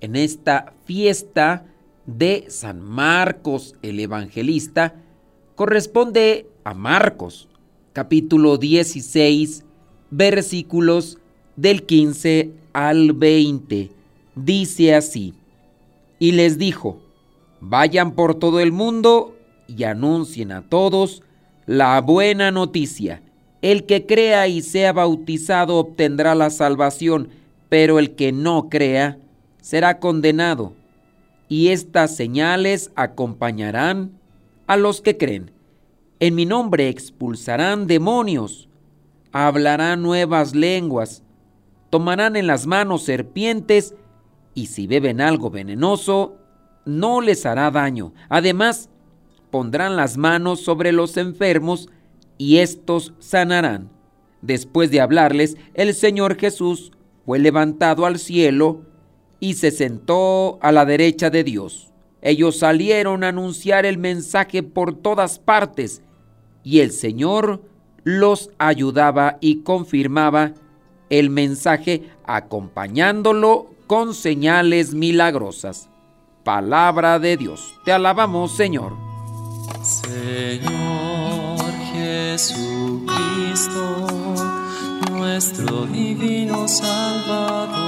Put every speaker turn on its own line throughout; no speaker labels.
en esta fiesta de San Marcos el Evangelista corresponde a Marcos, capítulo 16, versículos del 15 al 20. Dice así, y les dijo, vayan por todo el mundo y anuncien a todos la buena noticia. El que crea y sea bautizado obtendrá la salvación, pero el que no crea será condenado. Y estas señales acompañarán a los que creen. En mi nombre expulsarán demonios, hablarán nuevas lenguas, tomarán en las manos serpientes, y si beben algo venenoso, no les hará daño. Además, pondrán las manos sobre los enfermos, y éstos sanarán. Después de hablarles, el Señor Jesús fue levantado al cielo y se sentó a la derecha de Dios. Ellos salieron a anunciar el mensaje por todas partes y el Señor los ayudaba y confirmaba el mensaje acompañándolo con señales milagrosas. Palabra de Dios. Te alabamos, Señor.
Señor Jesucristo, nuestro divino Salvador.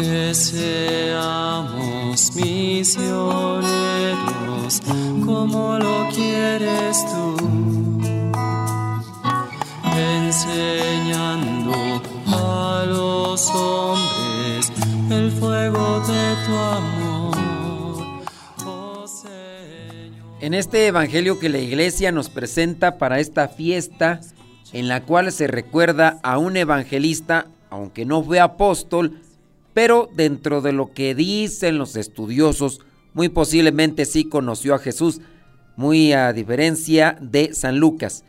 Que seamos misioneros como lo quieres tú, enseñando a los hombres el fuego de tu amor. Oh Señor.
En este Evangelio que la iglesia nos presenta para esta fiesta, en la cual se recuerda a un evangelista, aunque no fue apóstol, pero dentro de lo que dicen los estudiosos, muy posiblemente sí conoció a Jesús, muy a diferencia de San Lucas.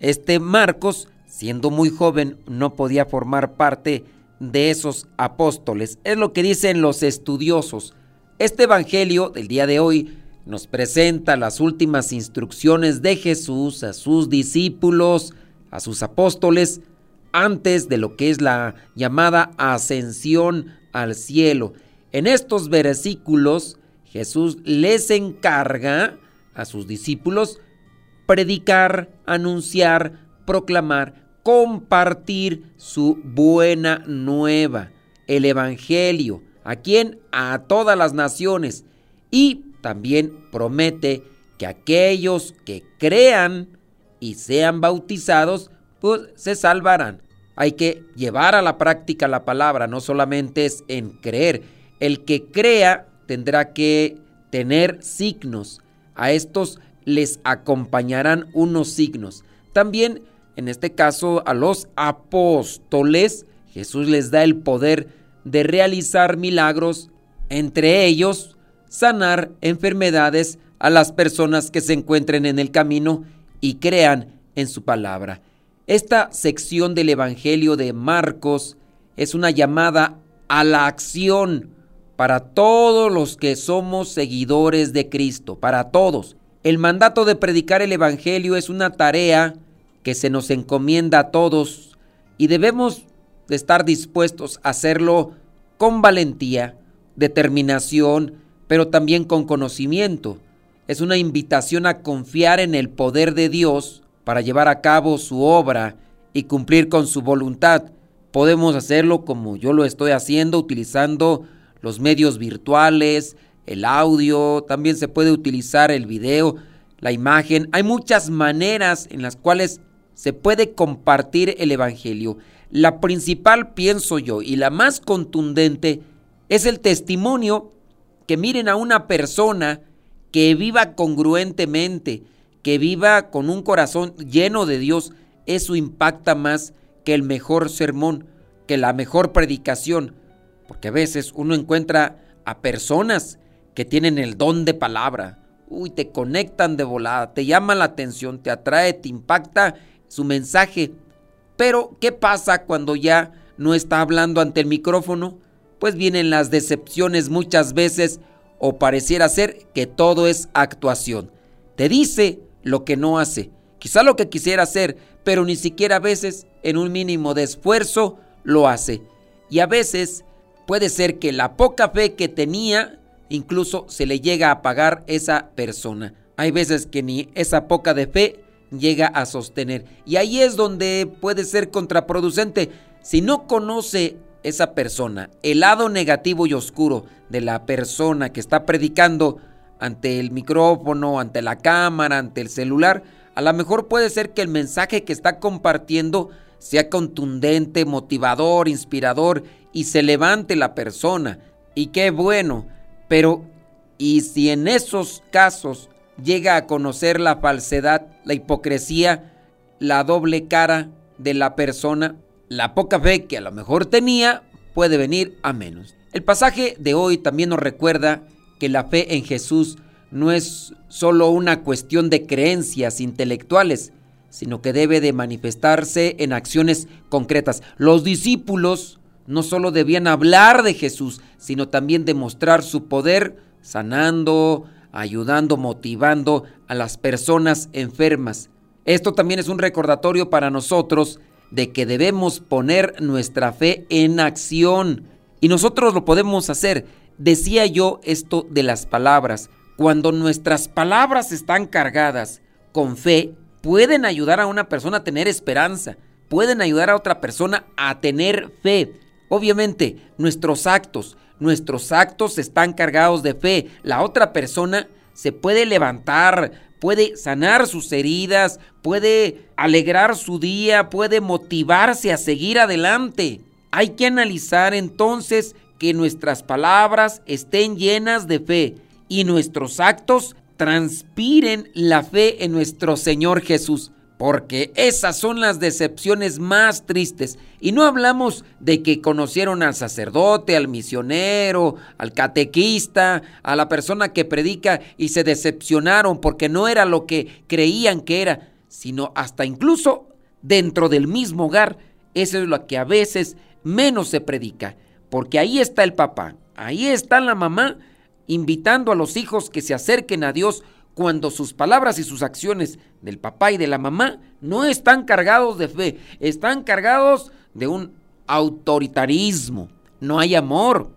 Este Marcos, siendo muy joven, no podía formar parte de esos apóstoles. Es lo que dicen los estudiosos. Este Evangelio del día de hoy nos presenta las últimas instrucciones de Jesús a sus discípulos, a sus apóstoles, antes de lo que es la llamada ascensión al cielo. En estos versículos Jesús les encarga a sus discípulos predicar, anunciar, proclamar, compartir su buena nueva, el Evangelio. ¿A quién? A todas las naciones. Y también promete que aquellos que crean y sean bautizados, pues se salvarán. Hay que llevar a la práctica la palabra, no solamente es en creer. El que crea tendrá que tener signos. A estos les acompañarán unos signos. También, en este caso, a los apóstoles, Jesús les da el poder de realizar milagros, entre ellos sanar enfermedades a las personas que se encuentren en el camino y crean en su palabra. Esta sección del Evangelio de Marcos es una llamada a la acción para todos los que somos seguidores de Cristo, para todos. El mandato de predicar el Evangelio es una tarea que se nos encomienda a todos y debemos de estar dispuestos a hacerlo con valentía, determinación, pero también con conocimiento. Es una invitación a confiar en el poder de Dios para llevar a cabo su obra y cumplir con su voluntad. podemos hacerlo como yo lo estoy haciendo, utilizando los medios virtuales, el audio, también se puede utilizar el video, la imagen. Hay muchas maneras en las cuales se puede compartir el Evangelio. La principal, pienso yo, y la más contundente, es el testimonio que miren a una persona que viva congruentemente, que viva con un corazón lleno de Dios. Eso impacta más que el mejor sermón, que la mejor predicación. Porque a veces uno encuentra a personas que tienen el don de palabra. Uy, te conectan de volada, te llama la atención, te atrae, te impacta su mensaje. Pero, ¿qué pasa cuando ya no está hablando ante el micrófono? Pues vienen las decepciones muchas veces o pareciera ser que todo es actuación. Te dice lo que no hace, quizá lo que quisiera hacer, pero ni siquiera a veces en un mínimo de esfuerzo lo hace. Y a veces puede ser que la poca fe que tenía incluso se le llega a pagar esa persona. Hay veces que ni esa poca de fe llega a sostener. Y ahí es donde puede ser contraproducente. Si no conoce esa persona el lado negativo y oscuro de la persona que está predicando ante el micrófono, ante la cámara, ante el celular, a lo mejor puede ser que el mensaje que está compartiendo sea contundente, motivador, inspirador y se levante la persona. Y qué bueno, pero ¿y si en esos casos llega a conocer la falsedad, la hipocresía, la doble cara de la persona? La poca fe que a lo mejor tenía puede venir a menos. El pasaje de hoy también nos recuerda que la fe en Jesús no es solo una cuestión de creencias intelectuales, sino que debe de manifestarse en acciones concretas. Los discípulos no solo debían hablar de Jesús, sino también demostrar su poder sanando, ayudando, motivando a las personas enfermas. Esto también es un recordatorio para nosotros de que debemos poner nuestra fe en acción. Y nosotros lo podemos hacer. Decía yo esto de las palabras. Cuando nuestras palabras están cargadas con fe, pueden ayudar a una persona a tener esperanza, pueden ayudar a otra persona a tener fe. Obviamente, nuestros actos, nuestros actos están cargados de fe. La otra persona se puede levantar, puede sanar sus heridas, puede alegrar su día, puede motivarse a seguir adelante. Hay que analizar entonces que nuestras palabras estén llenas de fe y nuestros actos transpiren la fe en nuestro Señor Jesús, porque esas son las decepciones más tristes. Y no hablamos de que conocieron al sacerdote, al misionero, al catequista, a la persona que predica y se decepcionaron porque no era lo que creían que era, sino hasta incluso dentro del mismo hogar. Eso es lo que a veces menos se predica, porque ahí está el papá, ahí está la mamá invitando a los hijos que se acerquen a Dios cuando sus palabras y sus acciones del papá y de la mamá no están cargados de fe, están cargados de un autoritarismo. No hay amor,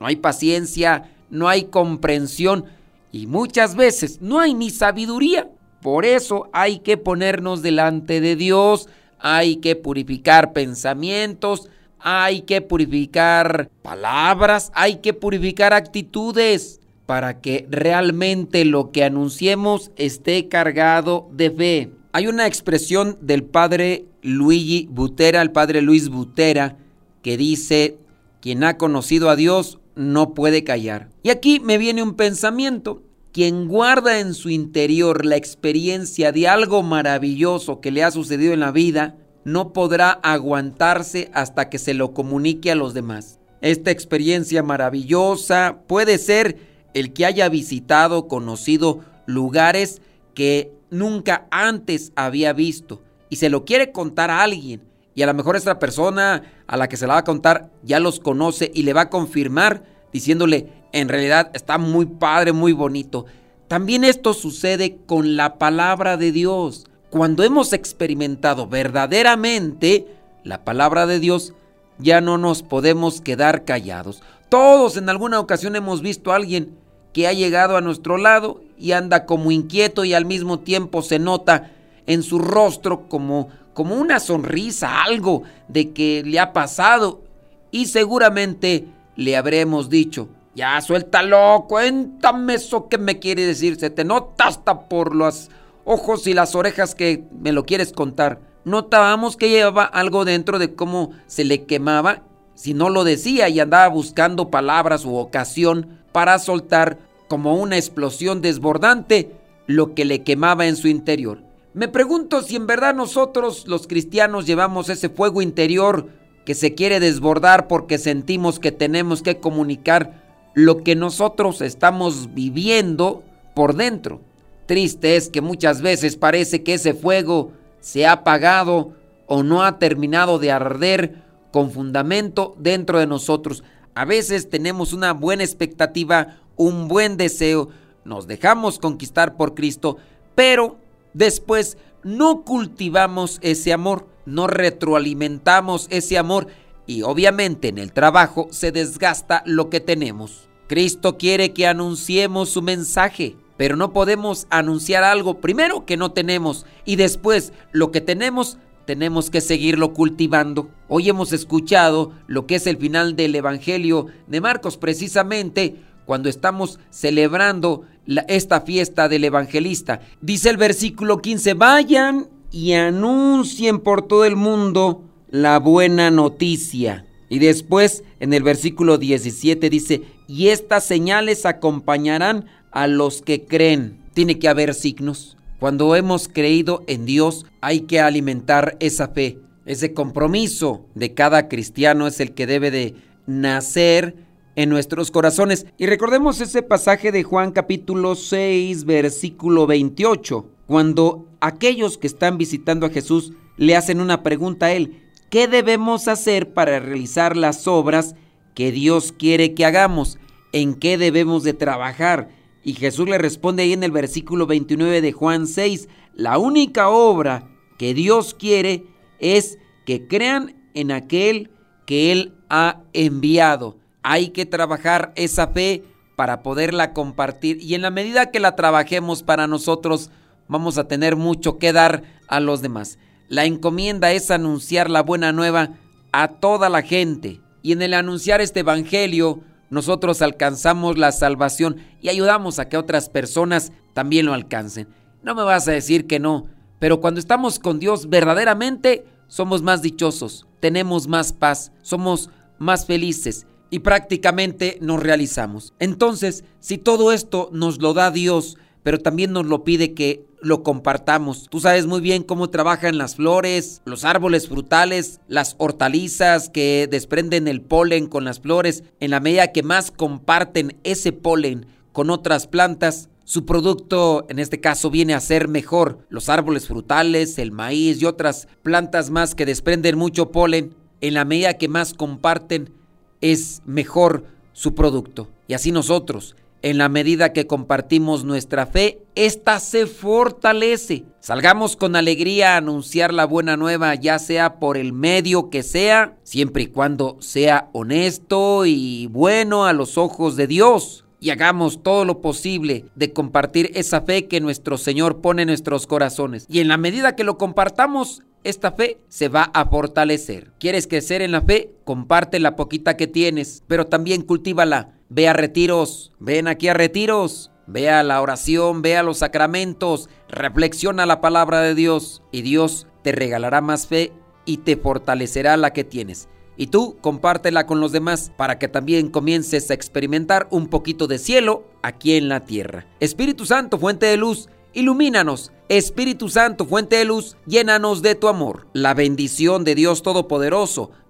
no hay paciencia, no hay comprensión y muchas veces no hay ni sabiduría. Por eso hay que ponernos delante de Dios, hay que purificar pensamientos, hay que purificar palabras, hay que purificar actitudes para que realmente lo que anunciemos esté cargado de fe. Hay una expresión del padre Luigi Butera, el padre Luis Butera, que dice, quien ha conocido a Dios no puede callar. Y aquí me viene un pensamiento, quien guarda en su interior la experiencia de algo maravilloso que le ha sucedido en la vida, no podrá aguantarse hasta que se lo comunique a los demás. Esta experiencia maravillosa puede ser el que haya visitado, conocido lugares que nunca antes había visto y se lo quiere contar a alguien y a lo mejor esta persona a la que se la va a contar ya los conoce y le va a confirmar diciéndole en realidad está muy padre, muy bonito. También esto sucede con la palabra de Dios. Cuando hemos experimentado verdaderamente la palabra de Dios, ya no nos podemos quedar callados. Todos en alguna ocasión hemos visto a alguien que ha llegado a nuestro lado y anda como inquieto y al mismo tiempo se nota en su rostro como, como una sonrisa, algo de que le ha pasado y seguramente le habremos dicho, ya suéltalo, cuéntame eso que me quiere decir, se te nota hasta por los ojos y las orejas que me lo quieres contar. Notábamos que llevaba algo dentro de cómo se le quemaba si no lo decía y andaba buscando palabras u ocasión para soltar como una explosión desbordante lo que le quemaba en su interior. Me pregunto si en verdad nosotros los cristianos llevamos ese fuego interior que se quiere desbordar porque sentimos que tenemos que comunicar lo que nosotros estamos viviendo por dentro. Triste es que muchas veces parece que ese fuego se ha apagado o no ha terminado de arder con fundamento dentro de nosotros. A veces tenemos una buena expectativa, un buen deseo, nos dejamos conquistar por Cristo, pero después no cultivamos ese amor, no retroalimentamos ese amor y obviamente en el trabajo se desgasta lo que tenemos. Cristo quiere que anunciemos su mensaje, pero no podemos anunciar algo primero que no tenemos y después lo que tenemos tenemos que seguirlo cultivando. Hoy hemos escuchado lo que es el final del Evangelio de Marcos precisamente cuando estamos celebrando esta fiesta del evangelista. Dice el versículo 15, vayan y anuncien por todo el mundo la buena noticia. Y después en el versículo 17 dice, y estas señales acompañarán a los que creen. Tiene que haber signos. Cuando hemos creído en Dios hay que alimentar esa fe. Ese compromiso de cada cristiano es el que debe de nacer en nuestros corazones. Y recordemos ese pasaje de Juan capítulo 6 versículo 28, cuando aquellos que están visitando a Jesús le hacen una pregunta a él, ¿qué debemos hacer para realizar las obras que Dios quiere que hagamos? ¿En qué debemos de trabajar? Y Jesús le responde ahí en el versículo 29 de Juan 6, la única obra que Dios quiere es que crean en aquel que Él ha enviado. Hay que trabajar esa fe para poderla compartir y en la medida que la trabajemos para nosotros vamos a tener mucho que dar a los demás. La encomienda es anunciar la buena nueva a toda la gente y en el anunciar este evangelio nosotros alcanzamos la salvación y ayudamos a que otras personas también lo alcancen. No me vas a decir que no, pero cuando estamos con Dios verdaderamente somos más dichosos, tenemos más paz, somos más felices y prácticamente nos realizamos. Entonces, si todo esto nos lo da Dios, pero también nos lo pide que lo compartamos. Tú sabes muy bien cómo trabajan las flores, los árboles frutales, las hortalizas que desprenden el polen con las flores. En la medida que más comparten ese polen con otras plantas, su producto en este caso viene a ser mejor. Los árboles frutales, el maíz y otras plantas más que desprenden mucho polen, en la medida que más comparten, es mejor su producto. Y así nosotros, en la medida que compartimos nuestra fe, ésta se fortalece. Salgamos con alegría a anunciar la buena nueva, ya sea por el medio que sea, siempre y cuando sea honesto y bueno a los ojos de Dios. Y hagamos todo lo posible de compartir esa fe que nuestro Señor pone en nuestros corazones. Y en la medida que lo compartamos, esta fe se va a fortalecer. ¿Quieres crecer en la fe? Comparte la poquita que tienes, pero también cultívala. Ve a retiros, ven aquí a retiros, ve a la oración, ve a los sacramentos, reflexiona la palabra de Dios y Dios te regalará más fe y te fortalecerá la que tienes. Y tú compártela con los demás para que también comiences a experimentar un poquito de cielo aquí en la tierra. Espíritu Santo, fuente de luz, ilumínanos Espíritu Santo, fuente de luz, llénanos de tu amor. La bendición de Dios Todopoderoso,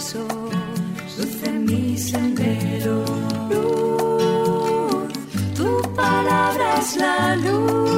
pasos, mi sendero, luz, tu palabra es la luz.